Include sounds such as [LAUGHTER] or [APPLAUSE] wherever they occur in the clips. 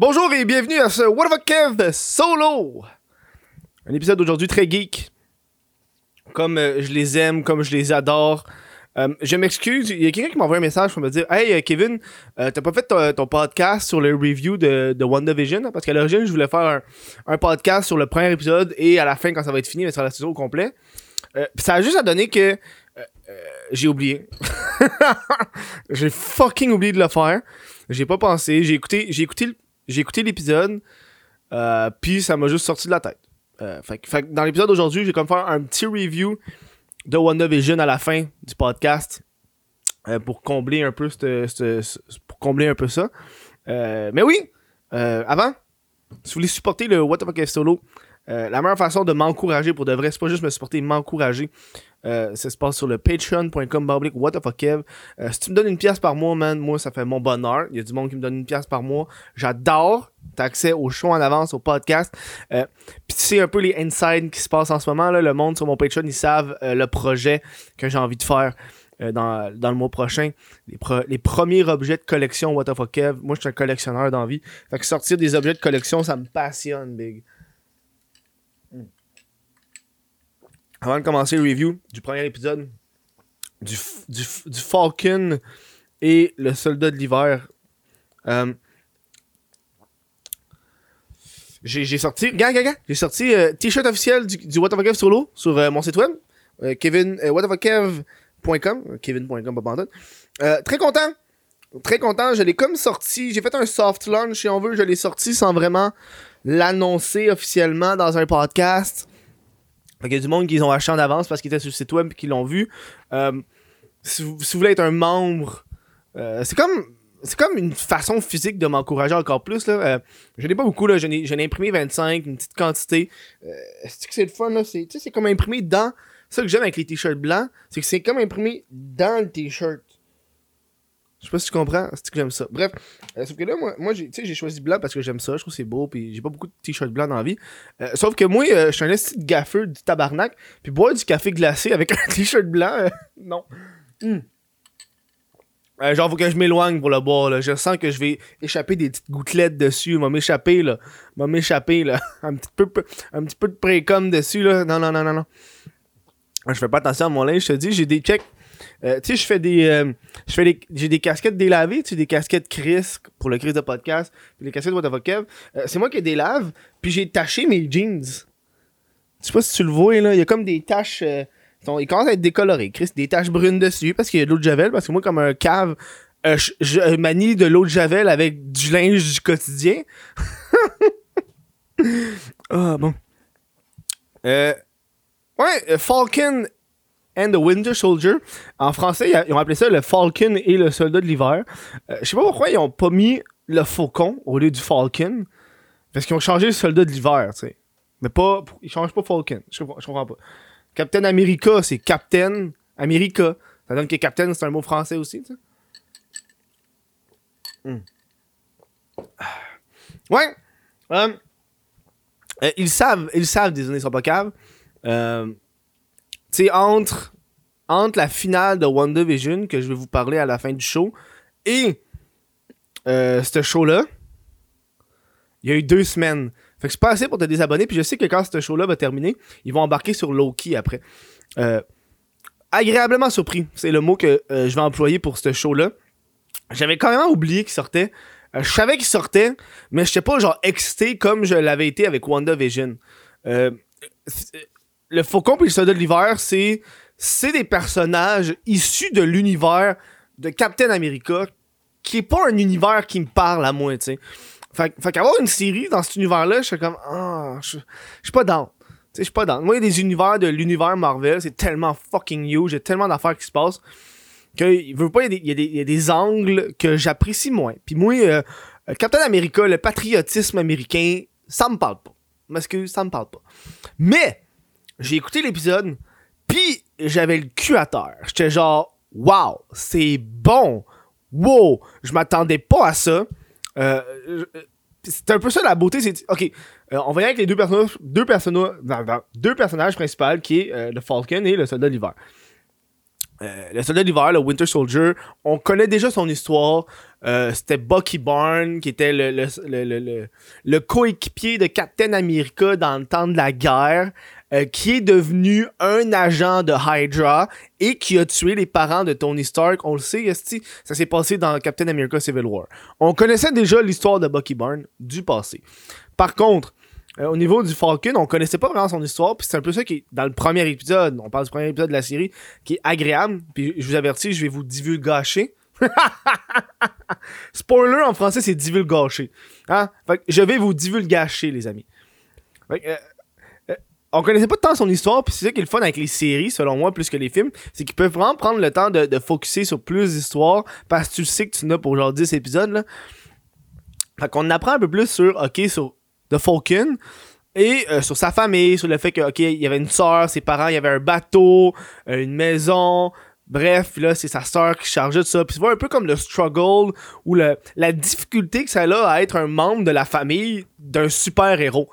Bonjour et bienvenue à ce What the Kev solo. Un épisode d'aujourd'hui très geek. Comme euh, je les aime, comme je les adore. Euh, je m'excuse, il y a quelqu'un qui m'a envoyé un message pour me dire Hey euh, Kevin, euh, t'as pas fait ton, podcast sur le review de, de WandaVision? Parce qu'à l'origine, je voulais faire un, podcast sur le premier épisode et à la fin, quand ça va être fini, mais sur la saison au complet. Ça a juste à donner que j'ai oublié. [LAUGHS] j'ai fucking oublié de le faire. J'ai pas pensé. J'ai écouté, j'ai écouté, l- j'ai écouté l'épisode. Euh, puis ça m'a juste sorti de la tête. Euh, dans l'épisode d'aujourd'hui, j'ai comme faire un petit review de WandaVision à la fin du podcast euh, pour combler un peu pour combler un peu ça. Mais oui, avant, si vous voulez supporter le What the Fuck solo, la meilleure façon de m'encourager pour de vrai, c'est pas juste me supporter, m'encourager. Euh, ça se passe sur le patreon.com baroblique what the fuck Kev. Euh, si tu me donnes une pièce par mois, man, moi ça fait mon bonheur. Il y a du monde qui me donne une pièce par mois. J'adore. T'as accès au show en avance, au podcast. Euh, Puis tu sais un peu les insides qui se passent en ce moment. Là, le monde sur mon Patreon, ils savent euh, le projet que j'ai envie de faire euh, dans, dans le mois prochain. Les, les premiers objets de collection What the fuck Kev. Moi, je suis un collectionneur d'envie. Fait que sortir des objets de collection, ça me passionne, big. Mm. Avant de commencer le review du premier épisode du, du, du Falcon et le soldat de l'hiver, euh, j'ai sorti, gars, j'ai sorti euh, t-shirt officiel du, What the Fuck Kev solo sur euh, mon site web, Kevin, kevin.com, pas. Euh, très content, très content, je l'ai comme sorti, j'ai fait un soft launch si on veut, je l'ai sorti sans vraiment l'annoncer officiellement dans un podcast. Qu'il y a du monde qui ont acheté en avance parce qu'ils étaient sur le site web et qui l'ont vu. Euh, si, vous, voulez être un membre, euh, c'est comme c'est comme une façon physique de m'encourager encore plus. Là. Euh, je n'ai pas beaucoup, là. Je n'ai, imprimé 25, une petite quantité. Euh, c'est que c'est le fun, là? C'est, c'est comme imprimé dans. Ça que j'aime avec les t-shirts blancs, c'est que c'est comme imprimé dans le t-shirt. Je sais pas si tu comprends, c'est que j'aime ça. Bref, euh, sauf que là, moi, moi j'ai, tu sais, j'ai choisi blanc parce que j'aime ça, je trouve que c'est beau, puis j'ai pas beaucoup de t-shirts blancs dans la vie. Euh, sauf que moi, euh, je suis un de gaffeux du tabarnak, puis boire du café glacé avec [LAUGHS] un t-shirt blanc, euh, non. Euh, genre, faut que je m'éloigne pour le boire, là. Je sens que je vais échapper des petites gouttelettes dessus. M'a m'échapper, là. M'a m'échapper, là. [LAUGHS] un petit peu, un petit peu de précom dessus, là. Non, non, non, non, non. Je fais pas attention à mon linge, je te dis, j'ai des checks. Euh, tu sais, je fais des. euh, des. J'ai des casquettes délavées, tu sais, des casquettes Chris pour le Chris de podcast, puis les casquettes What. Euh, c'est moi qui les délave, puis j'ai taché mes jeans. Je sais pas si tu le vois, là. Il y a comme des taches. ils commencent à être décolorés, Chris. Des taches brunes dessus parce qu'il y a de l'eau de Javel. Parce que moi, comme un cave, je, manie de l'eau de Javel avec du linge du quotidien. [LAUGHS] Ah, bon. Euh, ouais, Falcon and the Winter Soldier. En français, ils ont appelé ça le Falcon et le soldat de l'hiver. Euh, je sais pas pourquoi ils ont pas mis le faucon au lieu du Falcon. Parce qu'ils ont changé le soldat de l'hiver, tu sais. Mais pas. Ils changent pas Falcon. Je comprends, pas. Captain America, c'est Captain America. Ça donne que Captain, c'est un mot français aussi, tu sais. Hmm. Ouais. Euh, euh, ils savent, ils savent, désolé, ils sont pas caves. Tu sais, entre, la finale de WandaVision, que je vais vous parler à la fin du show, et euh, ce show-là, il y a eu deux semaines. Fait que c'est pas assez pour te désabonner, puis je sais que quand ce show-là va terminer, ils vont embarquer sur Loki après. Euh, agréablement surpris, c'est le mot que euh, je vais employer pour ce show-là. J'avais quand même oublié qu'il sortait. Je savais qu'il sortait, mais j'étais pas genre excité comme je l'avais été avec WandaVision. Euh, le Faucon et le Soldat de l'hiver, c'est c'est des personnages issus de l'univers de Captain America, qui est pas un univers qui me parle à moi, tu sais. Fait, qu'avoir une série dans cet univers-là, je suis comme ah, je suis pas sais, je suis pas down. Moi, il y a des univers de l'univers Marvel, c'est tellement fucking huge, a tellement d'affaires qui se passent que il veut pas, il y a des angles que j'apprécie moins. Puis moi, euh, euh, Captain America, le patriotisme américain, ça me parle pas. M'excuse, ça me parle pas. Mais, j'ai écouté l'épisode, puis j'avais le cul à terre. J'étais genre, wow, c'est bon. Wow, je m'attendais pas à ça. Euh, je- c'est un peu ça la beauté, c'est ok, euh, on va y aller avec les deux personnages, deux personnages, deux personnages principaux qui est euh, le Falcon et le Soldat d'hiver. Euh, le soldat d'hiver, le Winter Soldier, on connaît déjà son histoire. Euh, c'était Bucky Barnes, qui était le coéquipier de Captain America dans le temps de la guerre, euh, qui est devenu un agent de Hydra et qui a tué les parents de Tony Stark. On le sait, Esti, ça s'est passé dans Captain America Civil War. On connaissait déjà l'histoire de Bucky Barnes du passé. Par contre, euh, au niveau du Falcon, on connaissait pas vraiment son histoire, puis c'est un peu ça qui est dans le premier épisode, on parle du premier épisode de la série, qui est agréable, puis je vous avertis, je vais vous divulgacher. [LAUGHS] Spoiler en français, c'est divulgacher. Hein? Fait que je vais vous divulgacher, les amis. Fait que, euh, on connaissait pas tant son histoire, puis c'est ça qui est le fun avec les séries, selon moi, plus que les films, c'est qu'ils peuvent vraiment prendre le temps de, de focuser sur plus d'histoires, parce que tu sais que tu n'as pour genre 10 épisodes, là. Fait qu'on apprend un peu plus sur, ok, sur The Falcon, et euh, sur sa famille, sur le fait que, ok, il y avait une soeur, ses parents, il y avait un bateau, euh, une maison, bref, là, c'est sa soeur qui chargeait de ça. Puis tu vois un peu comme le struggle ou la difficulté que ça a à être un membre de la famille d'un super-héros.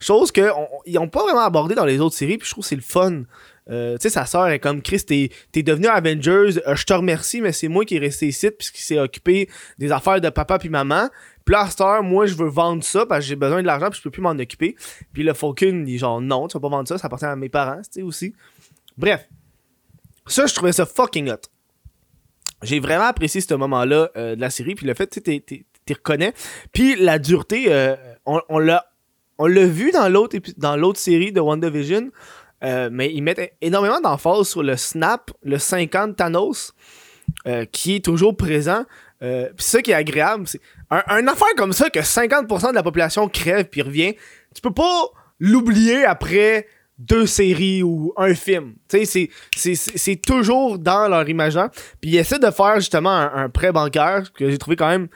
Chose qu'ils n'ont pas vraiment abordé dans les autres séries, puis je trouve que c'est le fun. Euh, tu sais, sa soeur est comme Chris, t'es, t'es devenu Avengers, euh, je te remercie, mais c'est moi qui est resté ici puisqu'il s'est occupé des affaires de papa puis maman. Puis là, moi, je veux vendre ça parce que j'ai besoin de l'argent puis je peux plus m'en occuper. Puis le Falcon, il est genre, non, tu vas pas vendre ça, ça appartient à mes parents, tu sais, aussi. Bref. Ça, je trouvais ça fucking hot. J'ai vraiment apprécié ce moment-là euh, de la série, puis le fait, tu sais, t'y reconnais. Puis la dureté, on, on l'a on l'a vu dans l'autre dans l'autre série de WandaVision, euh, mais ils mettent énormément d'emphase sur le snap, le 50 Thanos, euh, qui est toujours présent. Euh, Pis ça qui est agréable, c'est un, un, affaire comme ça que 50% de la population crève puis revient. Tu peux pas l'oublier après deux séries ou un film. Tu sais, c'est toujours dans leur imaginaire. Puis ils essaient de faire justement un, prêt bancaire que j'ai trouvé quand même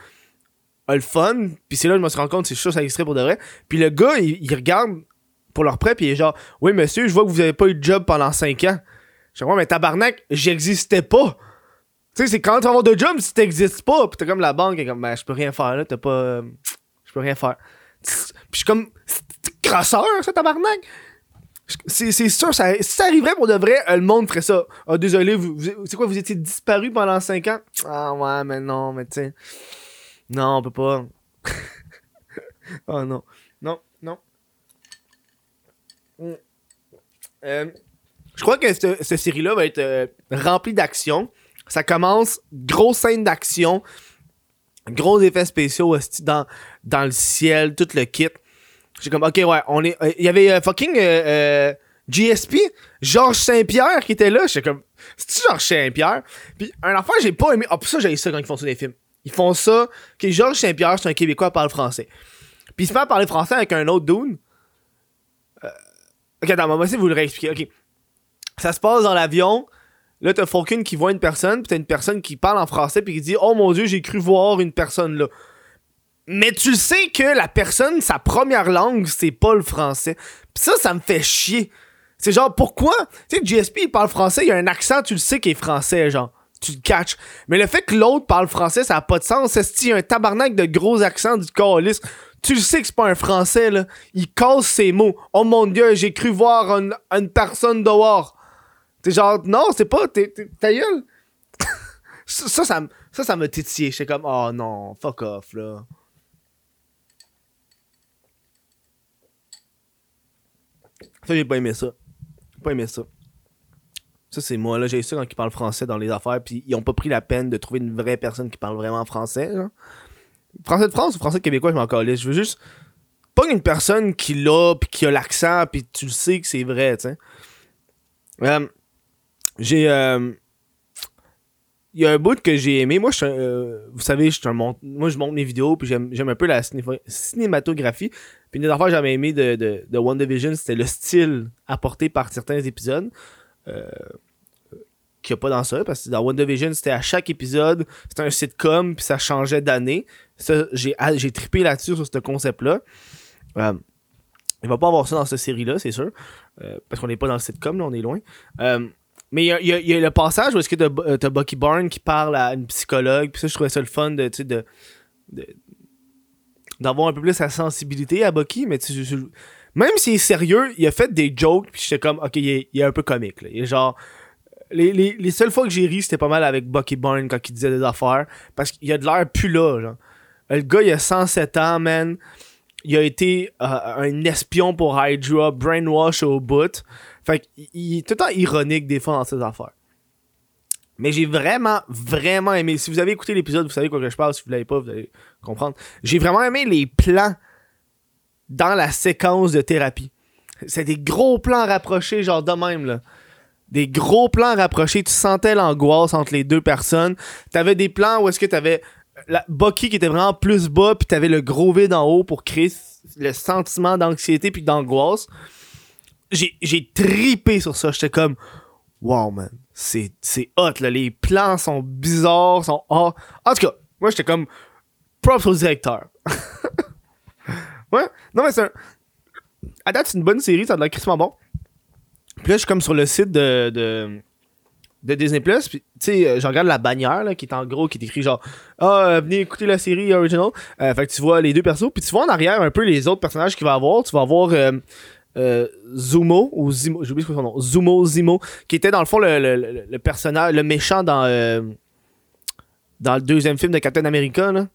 le fun. Puis c'est là que je me suis rendu compte c'est chaud ça extrait pour de vrai. Puis le gars, il, regarde pour leur prêt, puis il est genre, oui, monsieur, je vois que vous avez pas eu de job pendant 5 ans. Je ouais, mais tabarnak, j'existais pas. Tu sais, c'est quand tu vas de job si t'existes pas. Puis t'es comme la banque, est comme, ben, je peux rien faire, là, t'as pas. Euh, je peux rien faire. Puis je suis comme, crasseur, ça, tabarnak. C'est sûr, ça, si ça arriverait pour de vrai, euh, le monde ferait ça. Ah, désolé, vous, c'est quoi, vous étiez disparu pendant 5 ans? Ah, ouais, mais non, mais tu sais. Non, on peut pas. oh [LAUGHS] non. Non, non. Mm. Euh, je crois que cette, série-là va être euh, remplie d'action. Ça commence, grosse scène d'action, gros effets spéciaux dans, dans le ciel, tout le kit. J'ai comme, ok, ouais, on est. Il y avait fucking GSP, Georges Saint-Pierre qui était là. J'étais comme, c'est-tu Georges Saint-Pierre? Puis un enfant, j'ai pas aimé. Ah, pour ça, j'ai ça quand ils font ça des films. Ils font ça. que Georges Saint-Pierre, c'est un Québécois, parle français. Puis il se met à parler français avec un autre dude. Ok, attends, moi aussi, vous le réexpliquer. Ok. Ça se passe dans l'avion. Là, t'as Falcon qui voit une personne, puis t'as une personne qui parle en français, puis qui dit Oh mon dieu, j'ai cru voir une personne là. Mais tu sais que la personne, sa première langue, c'est pas le français. Pis ça, ça me fait chier. C'est genre, pourquoi? Tu sais, GSP, il parle français, il a un accent, tu le sais qu'il est français, genre. Tu le catches. Mais le fait que l'autre parle français, ça a pas de sens. C'est un tabarnak de gros accents du calice? Tu sais que c'est pas un français, là. Il casse ses mots. Oh mon dieu, j'ai cru voir une, personne dehors. T'es genre, non, c'est pas, t'es, ta gueule. [LAUGHS] ça, ça, ça, ça titillé. J'étais comme, oh non, fuck off, là. Ça, j'ai pas aimé ça. J'ai pas aimé ça. Ça, c'est moi, là. J'ai ça quand ils parlent français dans les affaires, puis ils ont pas pris la peine de trouver une vraie personne qui parle vraiment français. Français de France ou français québécois, je m'en calais. Je veux juste pas une personne qui l'a, puis qui a l'accent, puis tu le sais que c'est vrai, tu sais. Euh, j'ai. Euh, il y a un bout que j'ai aimé. Moi, je euh, vous savez, je moi, je monte mes vidéos, puis j'aime un peu la cinématographie. Puis une des affaires que j'avais aimé de, de, de WandaVision, c'était le style apporté par certains épisodes. Euh, qu'il n'y a pas dans ça, parce que dans WandaVision, c'était à chaque épisode, c'était un sitcom, puis ça changeait d'année. Ça, j'ai, j'ai trippé là-dessus, sur ce concept-là. Euh, il va pas avoir ça dans cette série-là, c'est sûr. Euh, parce qu'on n'est pas dans le sitcom, là, on est loin. Euh, mais il y, a, le passage où est-ce que t'as, t'as Bucky Barnes qui parle à une psychologue, puis ça, je trouvais ça le fun de, d'avoir un peu plus sa sensibilité à Bucky, mais tu même s'il est sérieux, il a fait des jokes, puis j'étais comme, ok, il est, un peu comique. Là. Il est genre, les, les, les seules fois que j'ai ri, c'était pas mal avec Bucky Barnes quand il disait des affaires. Parce qu'il a de l'air plus là, genre. Le gars, il a 107 ans, man. Il a été euh, un espion pour Hydra, brainwash au bout. Fait qu'il il est tout le temps ironique des fois dans ses affaires. Mais j'ai vraiment, vraiment aimé. Si vous avez écouté l'épisode, vous savez quoi que je parle. Si vous l'avez pas, vous allez comprendre. J'ai vraiment aimé les plans dans la séquence de thérapie. C'est des gros plans rapprochés, genre de même, là. Des gros plans rapprochés. Tu sentais l'angoisse entre les deux personnes. T'avais des plans où est-ce que t'avais la Bucky qui était vraiment plus bas, puis t'avais le gros vide en haut pour créer le sentiment d'anxiété puis d'angoisse. J'ai, tripé sur ça. J'étais comme, wow, man, c'est, hot, là. Les plans sont bizarres, sont En tout cas, moi, j'étais comme, props au directeur. [LAUGHS] ouais, non, mais c'est un. À date, c'est une bonne série, ça a de l'air bon. Puis là, je suis comme sur le site de, de, Disney Plus. Puis, tu sais, euh, je regarde la bannière là, qui est en gros, qui est écrit genre Ah, euh, venez écouter la série original. Euh, fait que tu vois les deux persos. Puis tu vois en arrière un peu les autres personnages qu'il va avoir. Tu vas avoir Zumo, ou Zimo, j'ai oublié son nom. Zumo, Zimo, qui était dans le fond le, le, le personnage, le méchant dans, dans le deuxième film de Captain America. Là.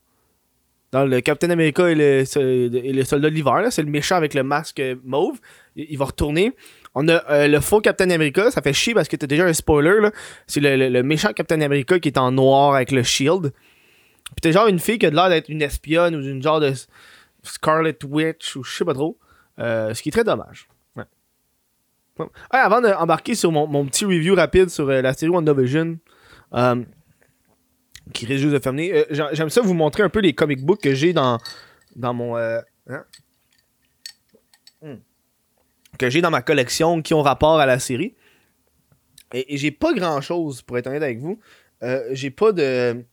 Dans le Captain America et le, et le soldat de l'hiver, c'est le méchant avec le masque mauve. Il, va retourner. On a euh, le faux Captain America, ça fait chier parce que t'as déjà un spoiler, là. C'est le, méchant Captain America qui est en noir avec le shield. Puis t'as genre une fille qui a l'air d'être une espionne ou une genre de Scarlet Witch ou je sais pas trop. Euh, ce qui est très dommage. Ouais. avant d'embarquer sur mon, petit review rapide sur euh, la série WandaVision, qui juste de fermer, j'aime ça vous montrer un peu les comic books que j'ai dans, dans mon. Hein? Hmm que j'ai dans ma collection qui ont rapport à la série. Et, j'ai pas grand chose, pour être honnête avec vous. Euh, j'ai pas de.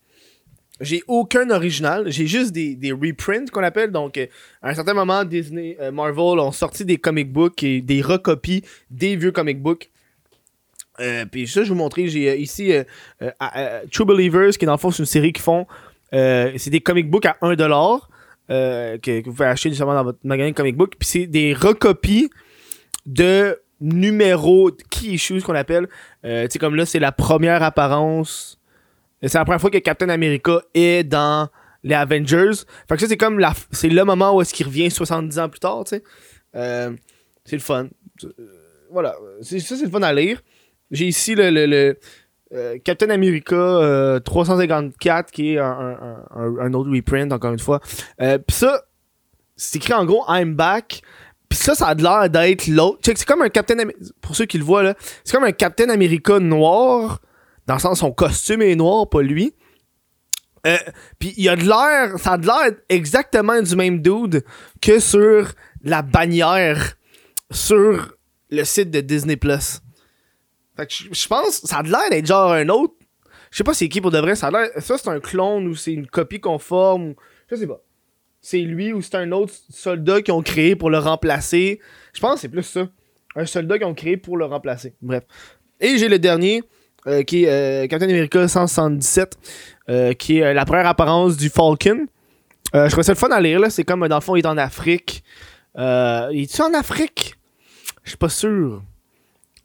J'ai aucun original. J'ai juste des, des reprints qu'on appelle. Donc, euh, à un certain moment, Disney, euh, Marvel ont sorti des comic books et des recopies des vieux comic books. Puis ça, je vous montrer. J'ai ici True Believers, qui est dans le fond, c'est une série qui font. c'est des comic books à 1$. Que, vous pouvez acheter justement dans votre magasin de comic book. Puis c'est des recopies de numéros key issues qu'on appelle. Euh, tu sais, comme là, c'est la première apparence. C'est la première fois que Captain America est dans les Avengers. Fait que ça, c'est comme c'est le moment où est-ce qu'il revient 70 ans plus tard, tu sais. Euh, c'est le fun. Euh, voilà. Ça, c'est le fun à lire. J'ai ici le, le, Captain America 354 qui est un, un, autre reprint, encore une fois. Puis ça, c'est écrit en gros I'm back Pis ça, ça a l'air d'être l'autre. C'est comme un Captain Pour ceux qui le voient, là, c'est comme un Captain America noir. Dans le sens, son costume est noir, pas lui. Euh, puis il a de l'air. Ça a de l'air exactement du même dude que sur la bannière sur le site de Disney Plus. Fait que je pense ça a l'air d'être genre un autre. Je sais pas c'est qui pour de vrai. Ça a l'air. Ça, c'est un clone ou c'est une copie conforme. Je sais pas c'est lui ou c'est un autre soldat qu'ils ont créé pour le remplacer. Je pense que c'est plus ça. Un soldat qu'ils ont créé pour le remplacer. Bref. Et j'ai le dernier, euh, qui est euh, Captain America 177, euh, qui est la première apparence du Falcon. je trouvais ça le fun à lire, là. C'est comme, dans le fond, il est en Afrique. il est-tu en Afrique? Je suis pas sûr.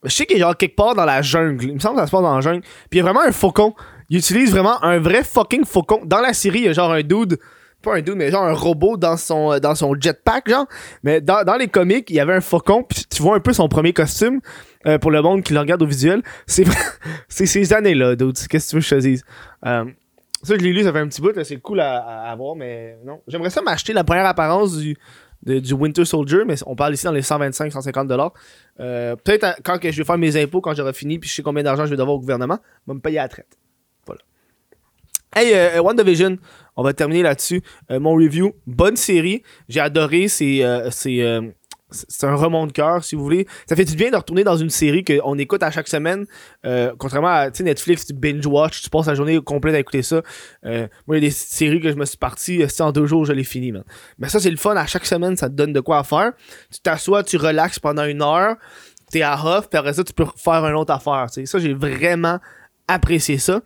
Je sais qu'il est genre quelque part dans la jungle. Il me semble que ça se passe dans la jungle. Puis il y a vraiment un faucon. Il utilise vraiment un vrai fucking faucon. Dans la série, il y a genre un dude pas un dude, mais genre un robot dans son, euh, dans son jetpack, genre. Mais dans, dans les comics, il y avait un faucon, puis tu vois un peu son premier costume. Euh, pour le monde qui le regarde au visuel, c'est [LAUGHS] c'est ces années-là, dude. Qu'est-ce que tu veux que je te dise? Euh, ça, je l'ai lu, ça fait un petit bout, c'est cool à, à, voir, mais non. J'aimerais ça m'acheter la première apparence du, du Winter Soldier, mais on parle ici dans les 125-150 dollars. Peut-être quand que je vais faire mes impôts, quand j'aurai fini, puis je sais combien d'argent je vais devoir au gouvernement, va me payer à la traite. Voilà. Hey, euh, WandaVision, on va terminer là-dessus. Euh, mon review, bonne série. J'ai adoré. C'est euh, euh, c'est un remont de cœur, si vous voulez. Ça fait du bien de retourner dans une série qu'on écoute à chaque semaine. contrairement à Netflix, tu binge-watch, tu passes la journée complète à écouter ça. moi, il y a des séries que je me suis parti, en deux jours, je l'ai fini. Mais ça, c'est le fun. À chaque semaine, ça te donne de quoi faire. Tu t'assois, tu relaxes pendant une heure, t'es à off, puis après ça, tu peux faire une autre affaire. Ça, j'ai vraiment apprécié ça.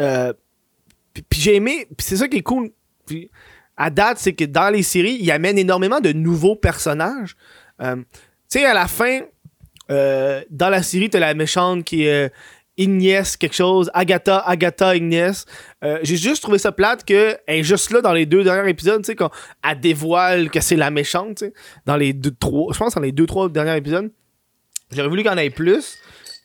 Euh, puis, j'ai aimé, puis c'est ça qui est cool. À date, c'est que dans les séries, il amène énormément de nouveaux personnages. Euh, tu sais, à la fin, euh, dans la série, t'as la méchante qui est Ignace quelque chose, Agatha, Agatha Ignace. Euh, j'ai juste trouvé ça plate que juste là dans les deux derniers épisodes, tu sais, quand elle dévoile que c'est la méchante, tu sais, dans les deux, trois, je pense dans les deux, trois derniers épisodes. J'aurais voulu qu'il y en ait plus.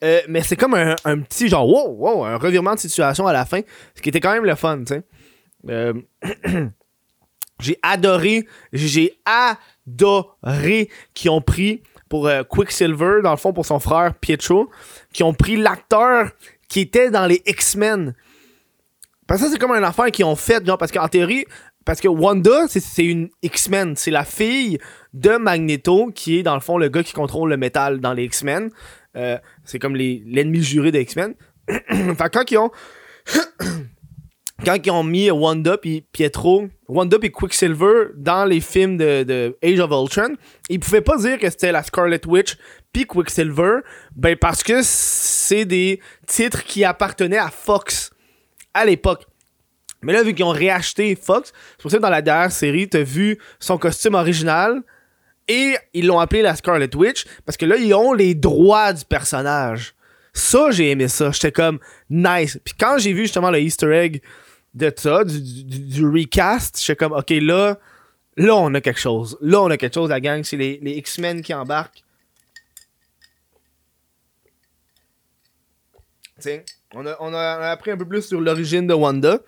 Euh, mais c'est comme un, petit genre, wow, wow, un revirement de situation à la fin, ce qui était quand même le fun, tu sais. Euh, [CLEARS THROAT] j'ai adoré, j'ai adoré qu'ils ont pris pour euh, Quicksilver, dans le fond, pour son frère Pietro, qui ont pris l'acteur qui était dans les X-Men. Parce que ça, c'est comme une affaire qu'ils ont fait, genre, parce qu'en théorie, parce que Wanda, c'est une X-Men. C'est la fille de Magneto, qui est, dans le fond, le gars qui contrôle le métal dans les X-Men. Euh, c'est comme l'ennemi juré des X-Men. [CLEARS THROAT] fait quand ils ont [CLEARS THROAT] quand ils ont mis Wanda puis Pietro, Wanda puis Quicksilver dans les films de, Age of Ultron, ils pouvaient pas dire que c'était la Scarlet Witch puis Quicksilver, ben parce que c'est des titres qui appartenaient à Fox à l'époque. Mais là, vu qu'ils ont réacheté Fox, c'est pour ça que dans la dernière série, t'as vu son costume original et ils l'ont appelé la Scarlet Witch parce que là, ils ont les droits du personnage. Ça, j'ai aimé ça. J'étais comme nice. Puis quand j'ai vu justement le Easter egg de ça, du, recast, j'étais comme, ok, là, là, on a quelque chose. Là, on a quelque chose, la gang. C'est les, les X-Men qui embarquent. T'sais, on a, on, a, appris un peu plus sur l'origine de Wanda.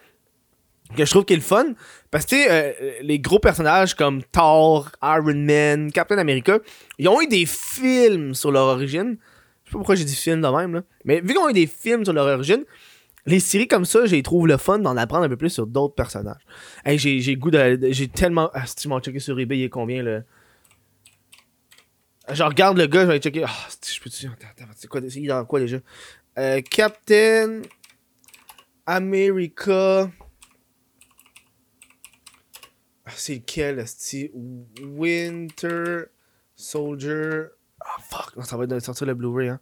Que je trouve qu'il est le fun. Parce que, euh, les gros personnages comme Thor, Iron Man, Captain America, ils ont eu des films sur leur origine. Je sais pas pourquoi j'ai dit film de même, là. Mais vu qu'ils ont eu des films sur leur origine, les séries comme ça, j'ai trouve le fun d'en apprendre un peu plus sur d'autres personnages. J'ai, goût de. J'ai tellement. Ah, si tu m'as checké sur eBay, il est combien le. Je regarde le gars, je vais checker. Ah, je peux te dire. C'est quoi, dans quoi déjà? Euh, Captain America. Ah, c'est lequel, c'est Winter Soldier. Ah, fuck. Non, ça va être sortir le Blu-ray, hein.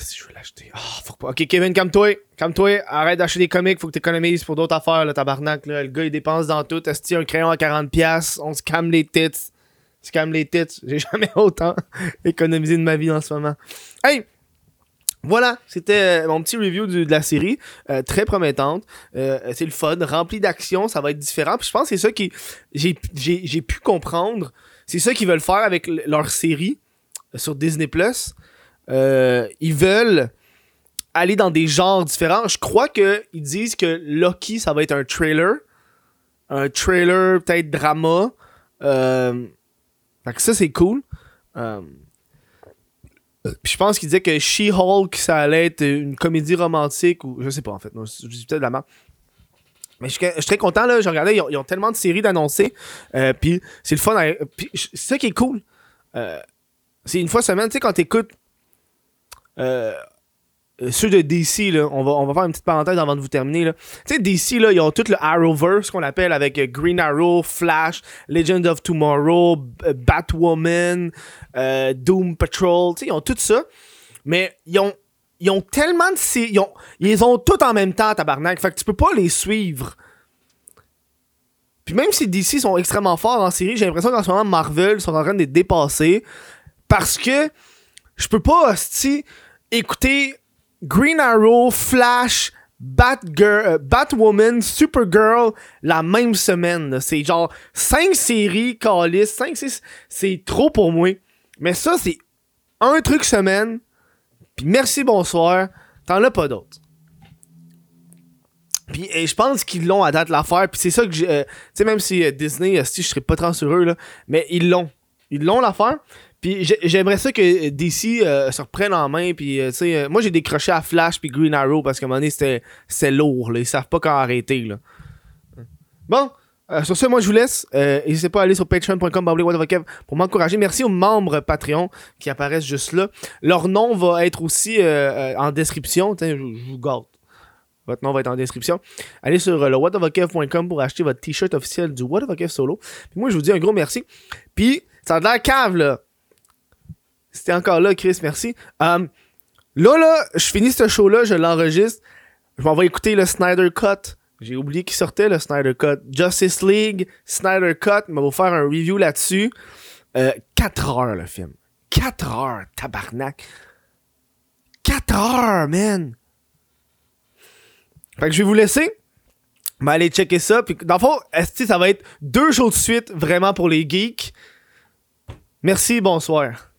Si je veux l'acheter? Ah, faut pas. Ok, Kevin, calme-toi. Calme-toi. Arrête d'acheter des comics. Faut que tu économises pour d'autres affaires, le tabarnak. Le gars, il dépense dans tout. Est-ce un crayon à 40$? On se calme les tits. On se calme les tits. J'ai [LAUGHS] jamais autant économisé de ma vie en ce moment. Hey! Voilà, c'était euh, mon petit review de la série, euh, très promettante. Euh, c'est le fun, rempli d'action, ça va être différent. Puis je pense que c'est ça qui j'ai pu comprendre. C'est ça qu'ils veulent faire avec leur série sur Disney Plus. Euh, ils veulent aller dans des genres différents. Je crois qu'ils disent que Loki, ça va être un trailer. Un trailer, peut-être drama. Euh, ça, c'est cool. Euh, je pense qu'ils disaient que She-Hulk, ça allait être une comédie romantique ou je sais pas en fait. je dis peut-être de la merde. Mais je, suis très content là. J'ai regardé, ils ont, tellement de séries d'annoncer. puis c'est le fun. c'est ça qui est cool. c'est une fois semaine, tu sais, quand t'écoutes euh, ceux de DC, là, on va, on va faire une petite parenthèse avant de vous terminer. Tu sais, DC, là, ils ont tout le Arrowverse qu'on appelle avec euh, Green Arrow, Flash, Legend of Tomorrow, Batwoman, euh, Doom Patrol. Tu sais, ils ont tout ça. Mais ils ont, ils ont tellement de. Ils, ont, ils ont tout en même temps, tabarnak. Fait que tu peux pas les suivre. Puis même si DC sont extrêmement forts en série, j'ai l'impression qu'en ce moment, Marvel sont en train de les dépasser. Parce que je peux pas, hostie, écouter Green Arrow, Flash, Batgirl, euh, Batwoman, Supergirl la même semaine. C'est genre 5 séries, Callis, 5, 6, c'est trop pour moi. Mais ça, c'est un truc semaine, puis merci, bonsoir, t'en as pas d'autres. Puis je pense qu'ils l'ont à date l'affaire, puis c'est ça que j'ai... Euh, tu sais, même si euh, Disney, si je serais pas trop sur eux, là, mais ils l'ont. Ils l'ont l'affaire. Puis j'aimerais ça que DC euh, se reprenne en main. Puis, euh, tu sais, euh, moi j'ai décroché à Flash puis Green Arrow parce qu'à un moment donné, c'était lourd. Là. Ils savent pas quand arrêter. Là. Bon, sur ce, moi je vous laisse. N'hésitez pas à aller sur patreon.com pour m'encourager. Merci aux membres Patreon qui apparaissent juste là. Leur nom va être aussi en description. Je, je vous gâte. Votre nom va être en description. Allez sur le whatofkev.com pour acheter votre t-shirt officiel du What of Solo. Puis moi, je vous dis un gros merci. Puis, ça a l'air cave, là. C'était encore là, Chris, merci. Um, là, là, je finis ce show-là, je l'enregistre. Je m'en vais écouter le Snyder Cut. J'ai oublié qu'il sortait le Snyder Cut. Justice League, Snyder Cut. Je vais vous faire un review là-dessus. Euh, 4 heures le film. 4 heures, tabarnak. 4 heures, man! Fait que je vais vous laisser. Mais allez checker ça. Puis, dans le fond, ça va être deux shows de suite vraiment pour les geeks? Merci, bonsoir.